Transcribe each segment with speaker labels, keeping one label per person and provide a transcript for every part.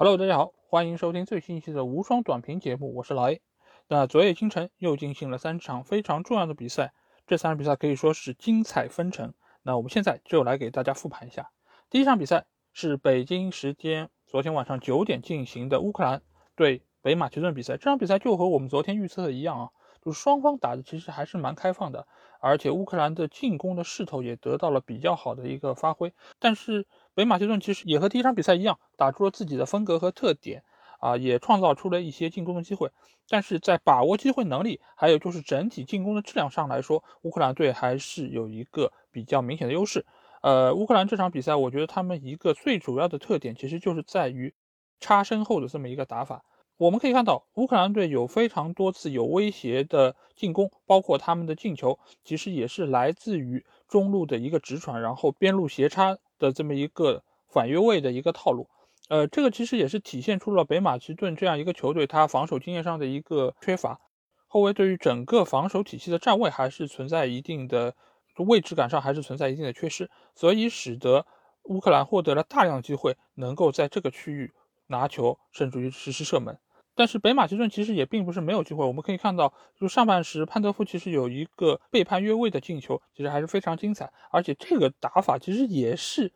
Speaker 1: Hello，大家好，欢迎收听最新一期的无双短评节目，我是老 A。那昨夜今晨又进行了三场非常重要的比赛，这三场比赛可以说是精彩纷呈。那我们现在就来给大家复盘一下。第一场比赛是北京时间昨天晚上九点进行的乌克兰对北马其顿比赛，这场比赛就和我们昨天预测的一样啊，就是双方打的其实还是蛮开放的，而且乌克兰的进攻的势头也得到了比较好的一个发挥，但是。北马其顿其实也和第一场比赛一样，打出了自己的风格和特点，啊，也创造出了一些进攻的机会。但是在把握机会能力，还有就是整体进攻的质量上来说，乌克兰队还是有一个比较明显的优势。呃，乌克兰这场比赛，我觉得他们一个最主要的特点，其实就是在于插身后的这么一个打法。我们可以看到，乌克兰队有非常多次有威胁的进攻，包括他们的进球，其实也是来自于中路的一个直传，然后边路斜插。的这么一个反越位的一个套路，呃，这个其实也是体现出了北马其顿这样一个球队，他防守经验上的一个缺乏，后卫对于整个防守体系的站位还是存在一定的位置感上还是存在一定的缺失，所以使得乌克兰获得了大量机会，能够在这个区域拿球，甚至于实施射门。但是北马其顿其实也并不是没有机会，我们可以看到，就上半时潘德夫其实有一个背叛越位的进球，其实还是非常精彩。而且这个打法其实也是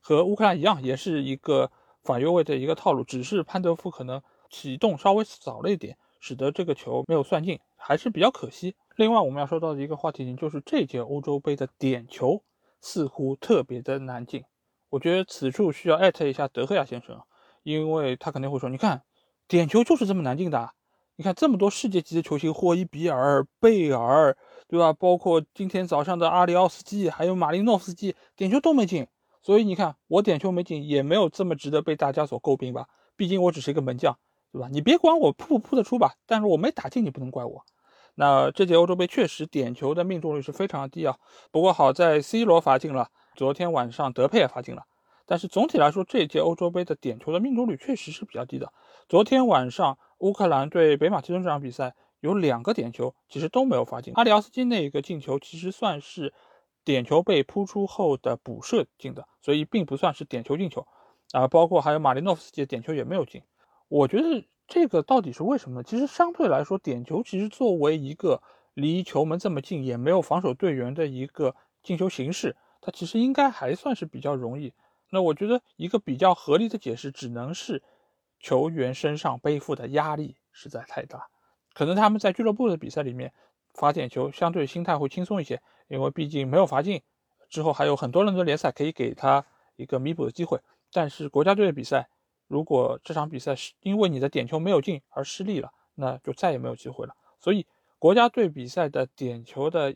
Speaker 1: 和乌克兰一样，也是一个反越位的一个套路，只是潘德夫可能启动稍微早了一点，使得这个球没有算进，还是比较可惜。另外我们要说到的一个话题就是这届欧洲杯的点球似乎特别的难进，我觉得此处需要艾特一下德赫亚先生，因为他肯定会说，你看。点球就是这么难进的，你看这么多世界级的球星，霍伊比尔、贝尔，对吧？包括今天早上的阿里奥斯基，还有马林诺夫斯基，点球都没进。所以你看我点球没进，也没有这么值得被大家所诟病吧？毕竟我只是一个门将，对吧？你别管我扑不扑得出吧，但是我没打进，你不能怪我。那这届欧洲杯确实点球的命中率是非常低啊。不过好在 C 罗罚进了，昨天晚上德佩也罚进了。但是总体来说，这届欧洲杯的点球的命中率确实是比较低的。昨天晚上乌克兰对北马其顿这场比赛有两个点球，其实都没有罚进。阿里奥斯基那个进球其实算是点球被扑出后的补射进的，所以并不算是点球进球。啊，包括还有马林诺夫斯基的点球也没有进。我觉得这个到底是为什么呢？其实相对来说，点球其实作为一个离球门这么近，也没有防守队员的一个进球形式，它其实应该还算是比较容易。那我觉得一个比较合理的解释，只能是球员身上背负的压力实在太大，可能他们在俱乐部的比赛里面罚点球，相对心态会轻松一些，因为毕竟没有罚进，之后还有很多轮的联赛可以给他一个弥补的机会。但是国家队的比赛，如果这场比赛是因为你的点球没有进而失利了，那就再也没有机会了。所以国家队比赛的点球的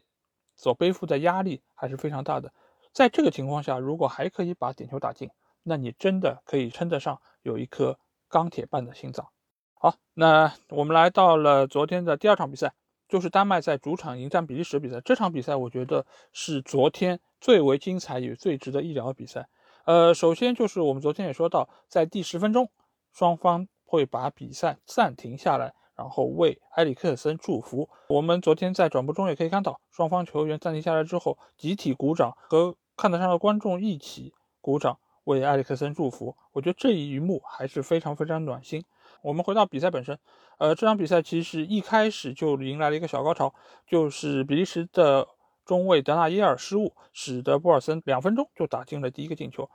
Speaker 1: 所背负的压力还是非常大的。在这个情况下，如果还可以把点球打进，那你真的可以称得上有一颗钢铁般的心脏。好，那我们来到了昨天的第二场比赛，就是丹麦在主场迎战比利时比赛。这场比赛我觉得是昨天最为精彩也最值得一聊的比赛。呃，首先就是我们昨天也说到，在第十分钟，双方会把比赛暂停下来。然后为埃里克森祝福。我们昨天在转播中也可以看到，双方球员暂停下来之后，集体鼓掌，和看台上的观众一起鼓掌，为埃里克森祝福。我觉得这一幕还是非常非常暖心。我们回到比赛本身，呃，这场比赛其实一开始就迎来了一个小高潮，就是比利时的中卫德纳耶尔失误，使得波尔森两分钟就打进了第一个进球。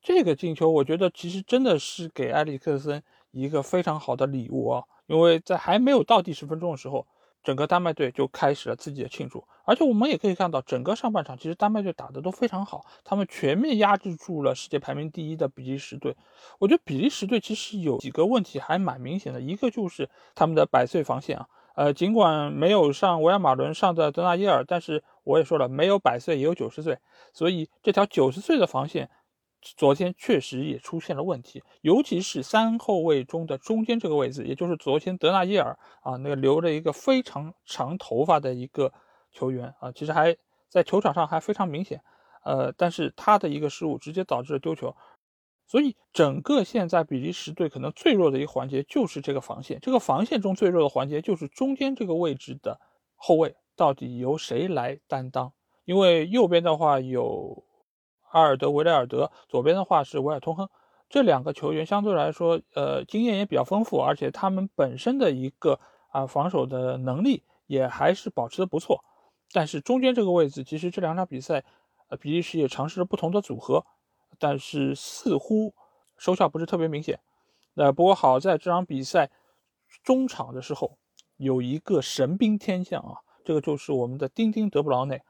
Speaker 1: 这个进球，我觉得其实真的是给埃里克森一个非常好的礼物啊。因为在还没有到第十分钟的时候，整个丹麦队就开始了自己的庆祝，而且我们也可以看到，整个上半场其实丹麦队打的都非常好，他们全面压制住了世界排名第一的比利时队。我觉得比利时队其实有几个问题还蛮明显的，一个就是他们的百岁防线啊，呃，尽管没有上维尔马伦上的德纳耶尔，但是我也说了，没有百岁也有九十岁，所以这条九十岁的防线。昨天确实也出现了问题，尤其是三后卫中的中间这个位置，也就是昨天德纳耶尔啊，那个留着一个非常长头发的一个球员啊，其实还在球场上还非常明显，呃，但是他的一个失误直接导致了丢球，所以整个现在比利时队可能最弱的一个环节就是这个防线，这个防线中最弱的环节就是中间这个位置的后卫到底由谁来担当？因为右边的话有。阿尔德维莱尔德，左边的话是维尔通亨，这两个球员相对来说，呃，经验也比较丰富，而且他们本身的一个啊防守的能力也还是保持的不错。但是中间这个位置，其实这两场比赛，呃，比利时也尝试了不同的组合，但是似乎收效不是特别明显。那不过好在这场比赛中场的时候有一个神兵天降啊，这个就是我们的丁丁德布劳内。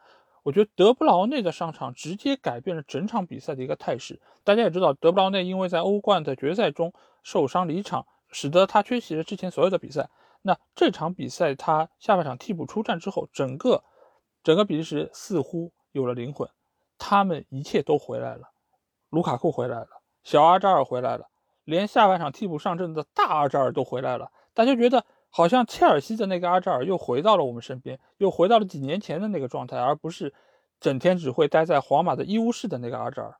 Speaker 1: 我觉得德布劳内的上场直接改变了整场比赛的一个态势。大家也知道，德布劳内因为在欧冠的决赛中受伤离场，使得他缺席了之前所有的比赛。那这场比赛他下半场替补出战之后，整个整个比利时似乎有了灵魂，他们一切都回来了，卢卡库回来了，小阿扎尔回来了，连下半场替补上阵的大阿扎尔都回来了。大家觉得？好像切尔西的那个阿扎尔又回到了我们身边，又回到了几年前的那个状态，而不是整天只会待在皇马的医务室的那个阿扎尔。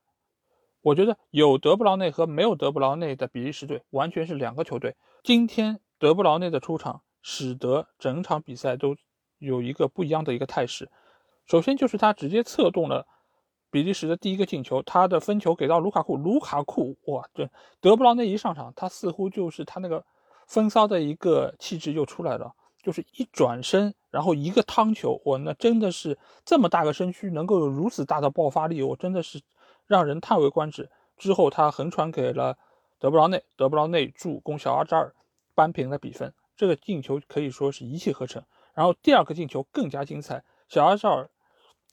Speaker 1: 我觉得有德布劳内和没有德布劳内的比利时队完全是两个球队。今天德布劳内的出场，使得整场比赛都有一个不一样的一个态势。首先就是他直接策动了比利时的第一个进球，他的分球给到卢卡库，卢卡库哇，这德布劳内一上场，他似乎就是他那个。风骚的一个气质又出来了，就是一转身，然后一个汤球，我那真的是这么大个身躯能够有如此大的爆发力，我真的是让人叹为观止。之后他横传给了德布劳内，德布劳内助攻小阿扎尔扳平了比分，这个进球可以说是一气呵成。然后第二个进球更加精彩，小阿扎尔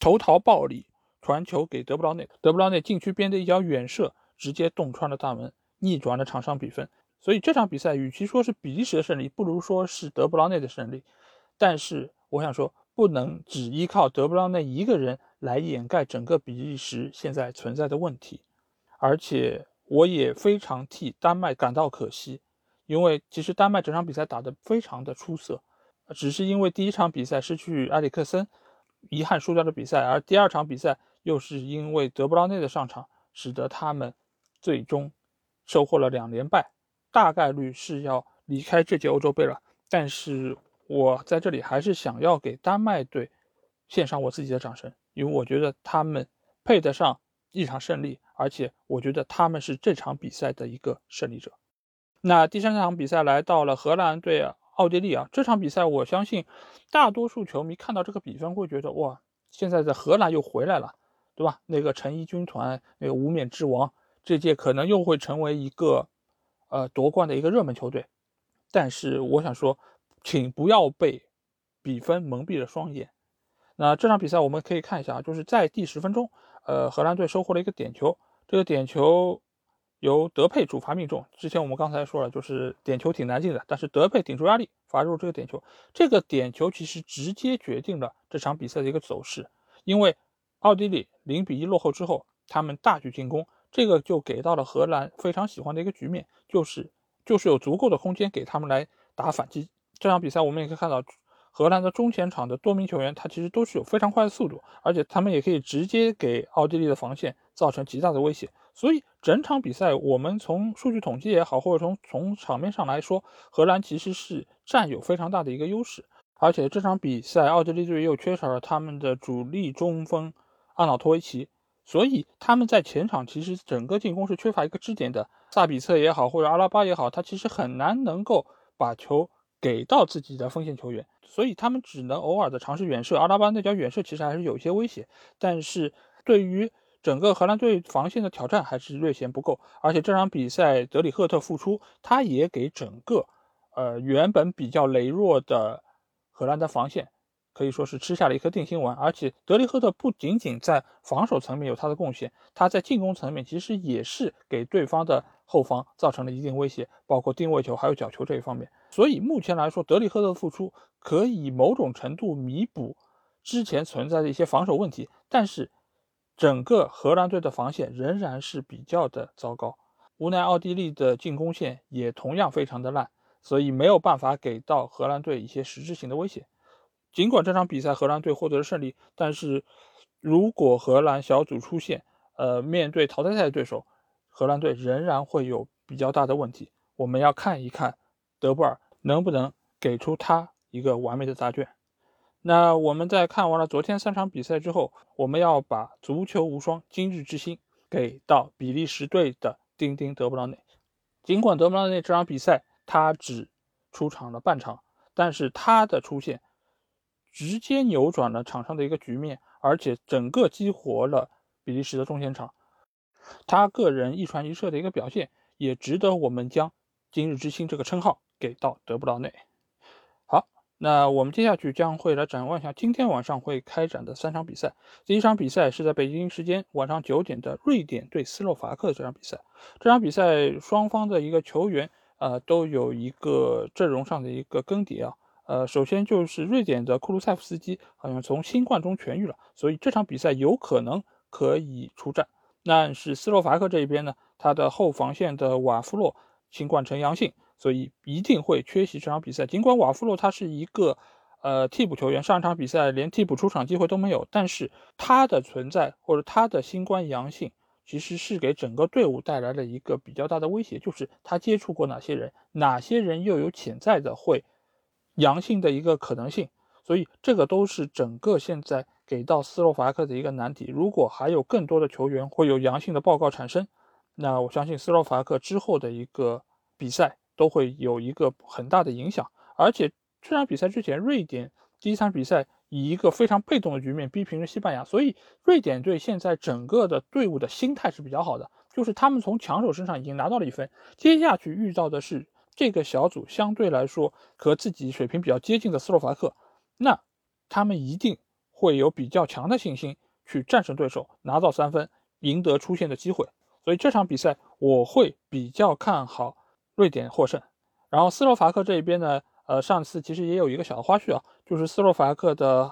Speaker 1: 投桃报李，传球给德布劳内，德布劳内禁区边的一脚远射，直接洞穿了大门，逆转了场上比分。所以这场比赛，与其说是比利时的胜利，不如说是德布劳内的胜利。但是我想说，不能只依靠德布劳内一个人来掩盖整个比利时现在存在的问题。而且我也非常替丹麦感到可惜，因为其实丹麦整场比赛打得非常的出色，只是因为第一场比赛失去埃里克森，遗憾输掉了比赛，而第二场比赛又是因为德布劳内的上场，使得他们最终收获了两连败。大概率是要离开这届欧洲杯了，但是我在这里还是想要给丹麦队献上我自己的掌声，因为我觉得他们配得上一场胜利，而且我觉得他们是这场比赛的一个胜利者。那第三场比赛来到了荷兰对奥地利啊，这场比赛我相信大多数球迷看到这个比分会觉得哇，现在在荷兰又回来了，对吧？那个成衣军团，那个无冕之王，这届可能又会成为一个。呃，夺冠的一个热门球队，但是我想说，请不要被比分蒙蔽了双眼。那这场比赛我们可以看一下啊，就是在第十分钟，呃，荷兰队收获了一个点球，这个点球由德佩主罚命中。之前我们刚才说了，就是点球挺难进的，但是德佩顶住压力罚入这个点球。这个点球其实直接决定了这场比赛的一个走势，因为奥地利零比一落后之后，他们大举进攻。这个就给到了荷兰非常喜欢的一个局面，就是就是有足够的空间给他们来打反击。这场比赛我们也可以看到，荷兰的中前场的多名球员，他其实都是有非常快的速度，而且他们也可以直接给奥地利的防线造成极大的威胁。所以整场比赛，我们从数据统计也好，或者从从场面上来说，荷兰其实是占有非常大的一个优势。而且这场比赛，奥地利队又缺少了他们的主力中锋阿瑙托维奇。所以他们在前场其实整个进攻是缺乏一个支点的，萨比策也好，或者阿拉巴也好，他其实很难能够把球给到自己的锋线球员，所以他们只能偶尔的尝试远射。阿拉巴那脚远射其实还是有一些威胁，但是对于整个荷兰队防线的挑战还是略显不够。而且这场比赛德里赫特复出，他也给整个呃原本比较羸弱的荷兰的防线。可以说是吃下了一颗定心丸，而且德里赫特不仅仅在防守层面有他的贡献，他在进攻层面其实也是给对方的后防造成了一定威胁，包括定位球还有角球这一方面。所以目前来说，德里赫特的复出可以某种程度弥补之前存在的一些防守问题，但是整个荷兰队的防线仍然是比较的糟糕，无奈奥地利的进攻线也同样非常的烂，所以没有办法给到荷兰队一些实质性的威胁。尽管这场比赛荷兰队获得了胜利，但是如果荷兰小组出线，呃，面对淘汰赛的对手，荷兰队仍然会有比较大的问题。我们要看一看德布尔能不能给出他一个完美的答卷。那我们在看完了昨天三场比赛之后，我们要把足球无双今日之星给到比利时队的丁丁德布劳内。尽管德布劳内这场比赛他只出场了半场，但是他的出现直接扭转了场上的一个局面，而且整个激活了比利时的中前场。他个人一传一射的一个表现，也值得我们将“今日之星”这个称号给到德布劳内。好，那我们接下去将会来展望一下今天晚上会开展的三场比赛。第一场比赛是在北京时间晚上九点的瑞典对斯洛伐克这场比赛。这场比赛双方的一个球员，呃，都有一个阵容上的一个更迭啊。呃，首先就是瑞典的库卢塞夫斯基好像从新冠中痊愈了，所以这场比赛有可能可以出战。但是斯洛伐克这一边呢，他的后防线的瓦夫洛新冠呈阳性，所以一定会缺席这场比赛。尽管瓦夫洛他是一个呃替补球员，上一场比赛连替补出场机会都没有，但是他的存在或者他的新冠阳性，其实是给整个队伍带来了一个比较大的威胁，就是他接触过哪些人，哪些人又有潜在的会阳性的一个可能性，所以这个都是整个现在。给到斯洛伐克的一个难题，如果还有更多的球员会有阳性的报告产生，那我相信斯洛伐克之后的一个比赛都会有一个很大的影响。而且这场比赛之前，瑞典第一场比赛以一个非常被动的局面逼平了西班牙，所以瑞典队现在整个的队伍的心态是比较好的，就是他们从强手身上已经拿到了一分，接下去遇到的是这个小组相对来说和自己水平比较接近的斯洛伐克，那他们一定。会有比较强的信心去战胜对手，拿到三分，赢得出线的机会。所以这场比赛我会比较看好瑞典获胜。然后斯洛伐克这一边呢，呃，上次其实也有一个小的花絮啊，就是斯洛伐克的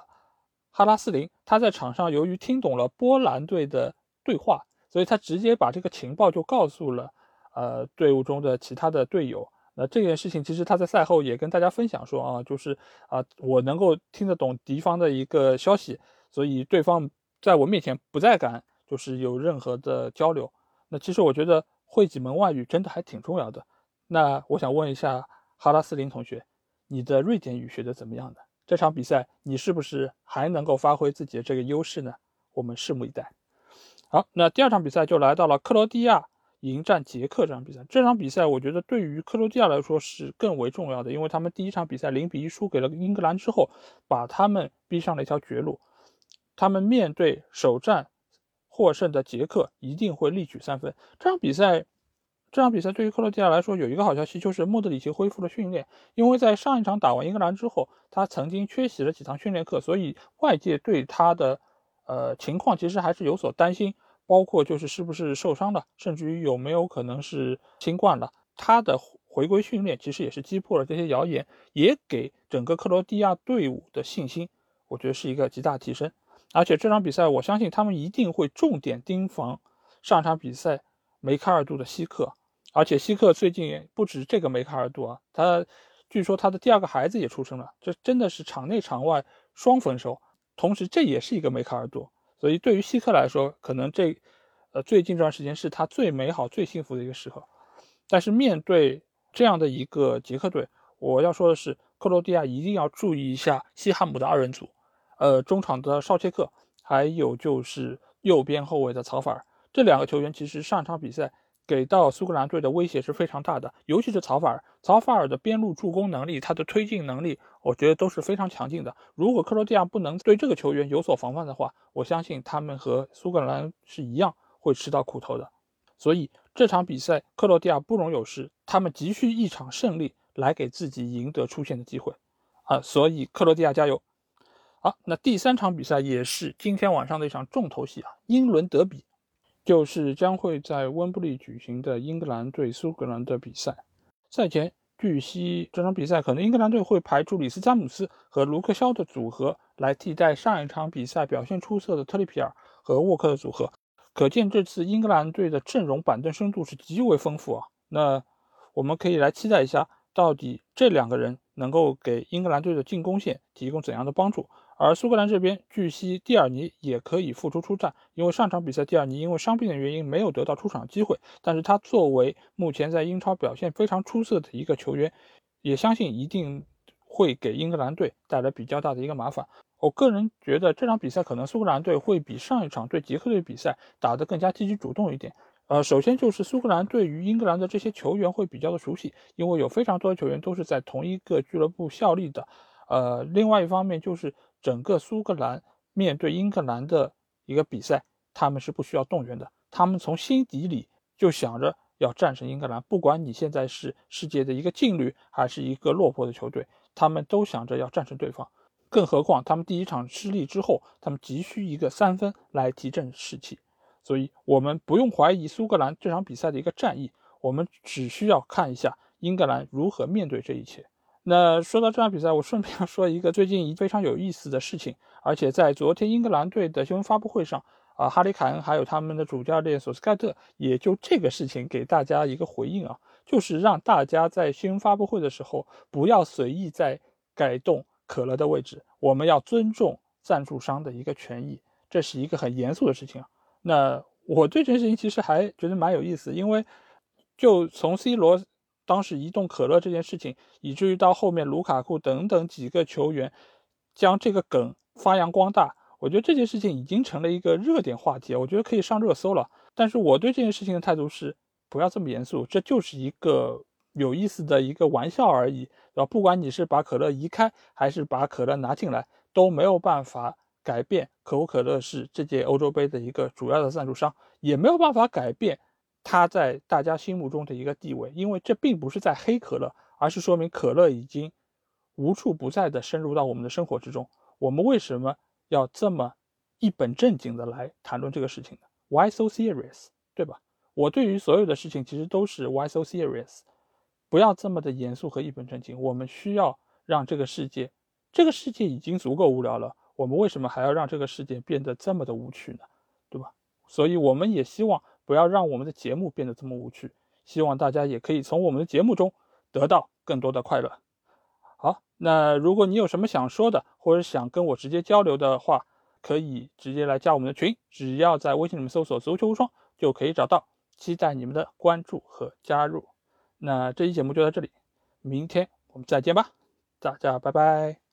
Speaker 1: 哈拉斯林，他在场上由于听懂了波兰队的对话，所以他直接把这个情报就告诉了呃队伍中的其他的队友。那这件事情其实他在赛后也跟大家分享说啊，就是啊，我能够听得懂敌方的一个消息，所以对方在我面前不再敢就是有任何的交流。那其实我觉得会几门外语真的还挺重要的。那我想问一下哈拉斯林同学，你的瑞典语学的怎么样的？这场比赛你是不是还能够发挥自己的这个优势呢？我们拭目以待。好，那第二场比赛就来到了克罗地亚。迎战捷克这场比赛，这场比赛我觉得对于克罗地亚来说是更为重要的，因为他们第一场比赛零比一输给了英格兰之后，把他们逼上了一条绝路。他们面对首战获胜的捷克，一定会力取三分。这场比赛，这场比赛对于克罗地亚来说有一个好消息，就是莫德里奇恢复了训练，因为在上一场打完英格兰之后，他曾经缺席了几堂训练课，所以外界对他的呃情况其实还是有所担心。包括就是是不是受伤了，甚至于有没有可能是新冠了。他的回归训练其实也是击破了这些谣言，也给整个克罗地亚队伍的信心，我觉得是一个极大提升。而且这场比赛，我相信他们一定会重点盯防上场比赛梅开二度的希克。而且希克最近不止这个梅开二度啊，他据说他的第二个孩子也出生了，这真的是场内场外双丰收。同时，这也是一个梅开二度。所以对于希克来说，可能这，呃，最近这段时间是他最美好、最幸福的一个时刻。但是面对这样的一个捷克队，我要说的是，克罗地亚一定要注意一下西汉姆的二人组，呃，中场的绍切克，还有就是右边后卫的曹法尔这两个球员，其实上场比赛。给到苏格兰队的威胁是非常大的，尤其是曹法尔，曹法尔的边路助攻能力，他的推进能力，我觉得都是非常强劲的。如果克罗地亚不能对这个球员有所防范的话，我相信他们和苏格兰是一样会吃到苦头的。所以这场比赛克罗地亚不容有失，他们急需一场胜利来给自己赢得出线的机会啊！所以克罗地亚加油！好，那第三场比赛也是今天晚上的一场重头戏啊，英伦德比。就是将会在温布利举行的英格兰对苏格兰的比赛。赛前，据悉这场比赛可能英格兰队会排出里斯詹姆斯和卢克肖的组合来替代上一场比赛表现出色的特里皮尔和沃克的组合。可见这次英格兰队的阵容板凳深度是极为丰富啊。那我们可以来期待一下，到底这两个人能够给英格兰队的进攻线提供怎样的帮助。而苏格兰这边，据悉蒂尔尼也可以复出出战，因为上场比赛蒂尔尼因为伤病的原因没有得到出场机会。但是他作为目前在英超表现非常出色的一个球员，也相信一定会给英格兰队带来比较大的一个麻烦。我个人觉得这场比赛可能苏格兰队会比上一场对捷克队比赛打得更加积极主动一点，呃，首先就是苏格兰对于英格兰的这些球员会比较的熟悉，因为有非常多的球员都是在同一个俱乐部效力的。呃，另外一方面就是整个苏格兰面对英格兰的一个比赛，他们是不需要动员的，他们从心底里就想着要战胜英格兰。不管你现在是世界的一个劲旅，还是一个落魄的球队，他们都想着要战胜对方。更何况他们第一场失利之后，他们急需一个三分来提振士气。所以，我们不用怀疑苏格兰这场比赛的一个战役，我们只需要看一下英格兰如何面对这一切。那说到这场比赛，我顺便要说一个最近一非常有意思的事情，而且在昨天英格兰队的新闻发布会上，啊，哈里凯恩还有他们的主教练索斯盖特也就这个事情给大家一个回应啊，就是让大家在新闻发布会的时候不要随意在改动可乐的位置，我们要尊重赞助商的一个权益，这是一个很严肃的事情啊。那我对这件事情其实还觉得蛮有意思，因为就从 C 罗当时移动可乐这件事情，以至于到后面卢卡库等等几个球员将这个梗发扬光大，我觉得这件事情已经成了一个热点话题，我觉得可以上热搜了。但是我对这件事情的态度是，不要这么严肃，这就是一个有意思的一个玩笑而已，然后？不管你是把可乐移开，还是把可乐拿进来，都没有办法。改变可口可乐是这届欧洲杯的一个主要的赞助商，也没有办法改变它在大家心目中的一个地位，因为这并不是在黑可乐，而是说明可乐已经无处不在的深入到我们的生活之中。我们为什么要这么一本正经的来谈论这个事情呢？Why so serious？对吧？我对于所有的事情其实都是 Why so serious？不要这么的严肃和一本正经。我们需要让这个世界，这个世界已经足够无聊了。我们为什么还要让这个世界变得这么的无趣呢？对吧？所以我们也希望不要让我们的节目变得这么无趣，希望大家也可以从我们的节目中得到更多的快乐。好，那如果你有什么想说的，或者想跟我直接交流的话，可以直接来加我们的群，只要在微信里面搜索“足球无双”就可以找到。期待你们的关注和加入。那这期节目就到这里，明天我们再见吧，大家拜拜。